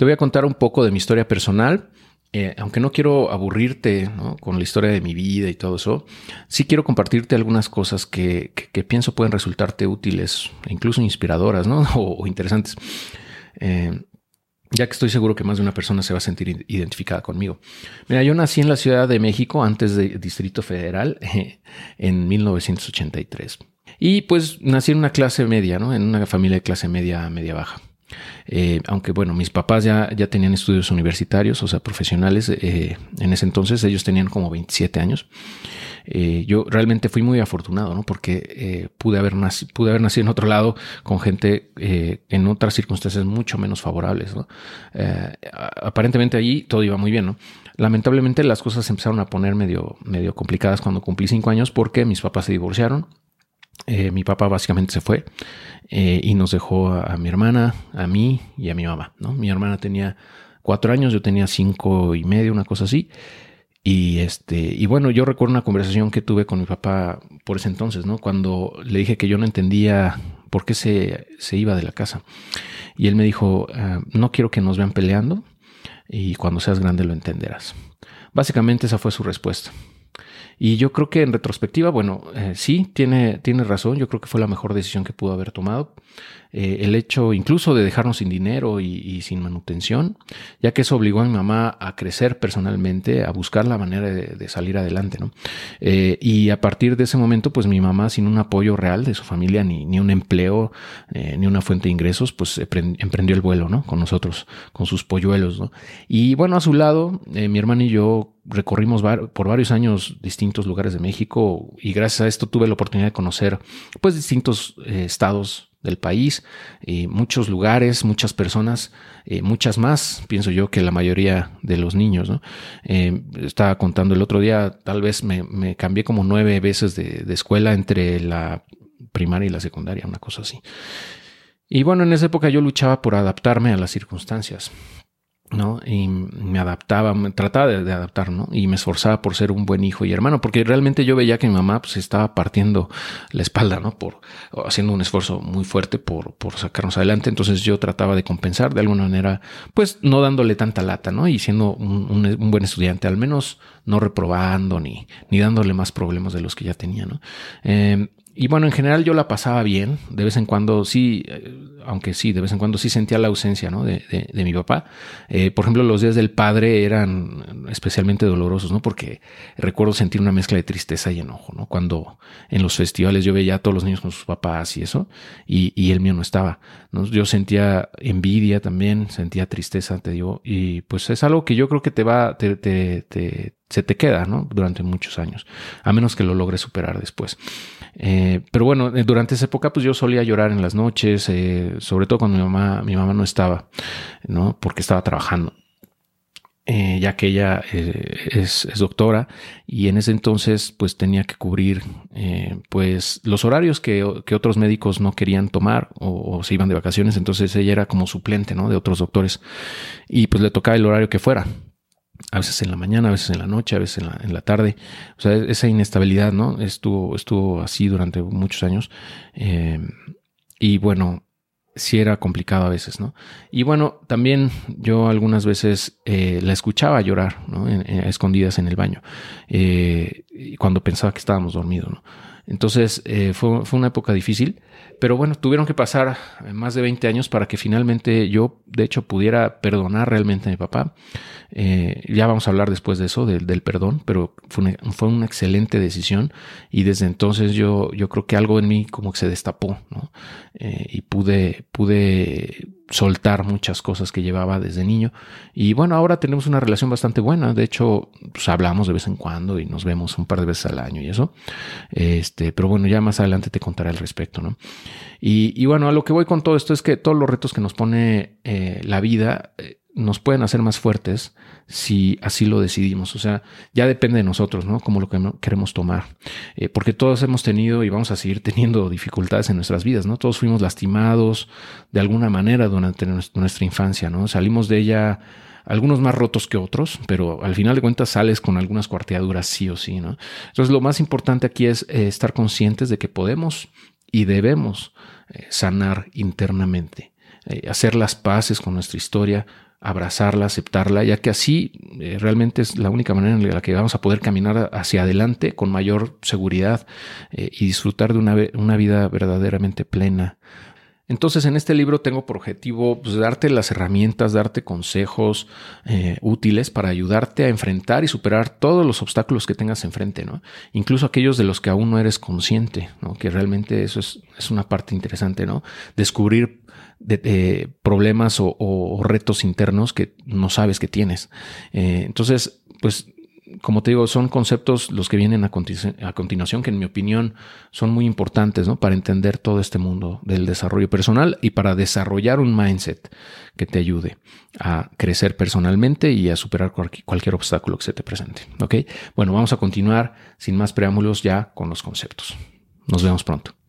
Te voy a contar un poco de mi historia personal. Eh, aunque no quiero aburrirte con la historia de mi vida y todo eso, sí quiero compartirte algunas cosas que, pienso pueden resultarte útiles, e incluso inspiradoras ¿no? o, interesantes. Eh, ya que estoy seguro que más de una persona se va a sentir identificada conmigo. Mira, yo nací en la Ciudad de México antes del Distrito Federal en 1983. Y pues nací en una clase media, ¿no? En una familia de clase media, media baja. Eh, aunque bueno, mis papás ya, ya tenían estudios universitarios, o sea, profesionales, eh, en ese entonces ellos tenían como 27 años. Eh, yo realmente fui muy afortunado, ¿no? Porque pude, haber nacido, pude haber nacido en otro lado con gente en otras circunstancias mucho menos favorables, aparentemente allí todo iba muy bien, ¿no? Lamentablemente las cosas empezaron a poner medio, medio complicadas cuando cumplí cinco años porque mis papás se divorciaron eh, mi papá básicamente se fue eh, y nos dejó a, mi hermana, a mí y a mi mamá. Mi hermana tenía cuatro años, yo tenía cinco y medio, una cosa así. Y este, y bueno, yo recuerdo una conversación que tuve con mi papá por ese entonces, ¿no? Cuando le dije que yo no entendía por qué se, se iba de la casa. Y él me dijo, ah, no quiero que nos vean peleando y cuando seas grande lo entenderás. Básicamente esa fue su respuesta. Y yo creo que en retrospectiva, bueno, eh, sí, tiene, tiene razón. Yo creo que fue la mejor decisión que pudo haber tomado. Eh, el hecho incluso de dejarnos sin dinero y, sin manutención, ya que eso obligó a mi mamá a crecer personalmente, a buscar la manera de, salir adelante. ¿no? Eh, y a partir de ese momento, pues mi mamá, sin un apoyo real de su familia, ni, ni un empleo, eh, ni una fuente de ingresos, pues emprendió el vuelo ¿no? con nosotros, con sus polluelos. ¿no? Y bueno, a su lado, mi hermana y yo recorrimos por varios años distintos lugares de México y gracias a esto tuve la oportunidad de conocer pues distintos estados del país, y muchos lugares, muchas personas, eh, muchas más, pienso yo, que la mayoría de los niños. Eh, estaba contando el otro día, tal vez me, cambié como nueve veces de, de, escuela entre la primaria y la secundaria, una cosa así. Y bueno, en esa época yo luchaba por adaptarme a las circunstancias. ¿No? Y me adaptaba, me trataba de, adaptar, ¿no? Y me esforzaba por ser un buen hijo y hermano, porque realmente yo veía que mi mamá pues estaba partiendo la espalda, ¿no? Por haciendo un esfuerzo muy fuerte por, por sacarnos adelante. Entonces yo trataba de compensar de alguna manera, pues no dándole tanta lata, ¿no? Y siendo un, buen estudiante, al menos no reprobando ni, ni dándole más problemas de los que ya tenía, ¿no? Eh, y bueno, en general yo la pasaba bien. De vez en cuando sí, eh, aunque sí, de vez en cuando sí sentía la ausencia ¿no? de, de, mi papá. Eh, por ejemplo, los días del padre eran especialmente dolorosos, ¿no? Porque recuerdo sentir una mezcla de tristeza y enojo, ¿no? Cuando en los festivales yo veía a todos los niños con sus papás y eso, y, y el mío no estaba. ¿no? Yo sentía envidia también, sentía tristeza, te digo, y pues es algo que yo creo que te va, te, te, te se te queda, ¿no? Durante muchos años, a menos que lo logres superar después. Eh, pero bueno, eh, durante esa época, pues yo solía llorar en las noches, eh, sobre todo cuando mi mamá, mi mamá no estaba, ¿no? Porque estaba trabajando. ya que ella es, doctora y en ese entonces pues tenía que cubrir pues los horarios que, otros médicos no querían tomar o, o, se iban de vacaciones entonces ella era como suplente ¿no? de otros doctores y pues le tocaba el horario que fuera a veces en la mañana, a veces en la noche, a veces en la, en la tarde. O sea, esa inestabilidad, ¿no? Estuvo, estuvo así durante muchos años. Eh, y bueno, sí era complicado a veces, ¿no? Y bueno, también yo algunas veces eh, la escuchaba llorar, ¿no? escondidas en el baño, eh, cuando pensaba que estábamos dormidos, ¿no? Entonces eh, fue, fue, una época difícil, pero bueno, tuvieron que pasar más de 20 años para que finalmente yo, de hecho, pudiera perdonar realmente a mi papá. Eh, ya vamos a hablar después de eso, del perdón, pero fue una, fue una, excelente decisión y desde entonces yo, yo creo que algo en mí como que se destapó, ¿no? Eh, y pude, pude soltar muchas cosas que llevaba desde niño. Y bueno, ahora tenemos una relación bastante buena. De hecho, pues hablamos de vez en cuando y nos vemos un par de veces al año y eso. Este, pero bueno, ya más adelante te contaré al respecto, ¿no? Y, bueno, a lo que voy con todo esto es que todos los retos que nos pone eh, la vida eh, nos pueden hacer más fuertes si así lo decidimos. O sea, ya depende de nosotros, ¿no? Como lo que queremos tomar. Eh, porque todos hemos tenido y vamos a seguir teniendo dificultades en nuestras vidas, ¿no? Todos fuimos lastimados de alguna manera durante nuestra infancia, ¿no? Salimos de ella algunos más rotos que otros, pero al final de cuentas sales con algunas cuarteaduras sí o sí, ¿no? Entonces lo más importante aquí es estar conscientes de que podemos y debemos eh, sanar internamente. eh, hacer las paces con nuestra historia, abrazarla, aceptarla, ya que así eh, realmente es la única manera en la que vamos a poder caminar hacia adelante con mayor seguridad y disfrutar de una vida verdaderamente plena. Entonces en este libro tengo por objetivo pues, darte las herramientas, darte consejos eh, útiles para ayudarte a enfrentar y superar todos los obstáculos que tengas enfrente, ¿no? Incluso aquellos de los que aún no eres consciente, ¿no? Que realmente eso es, una parte interesante, ¿no? Descubrir de, problemas o, retos internos que no sabes que tienes. Eh, entonces, pues como te digo, son conceptos los que vienen a, continuación que en mi opinión son muy importantes ¿no? para entender todo este mundo del desarrollo personal y para desarrollar un mindset que te ayude a crecer personalmente y a superar cualquier obstáculo que se te presente. ¿ok? Bueno, vamos a continuar sin más preámbulos ya con los conceptos. Nos vemos pronto.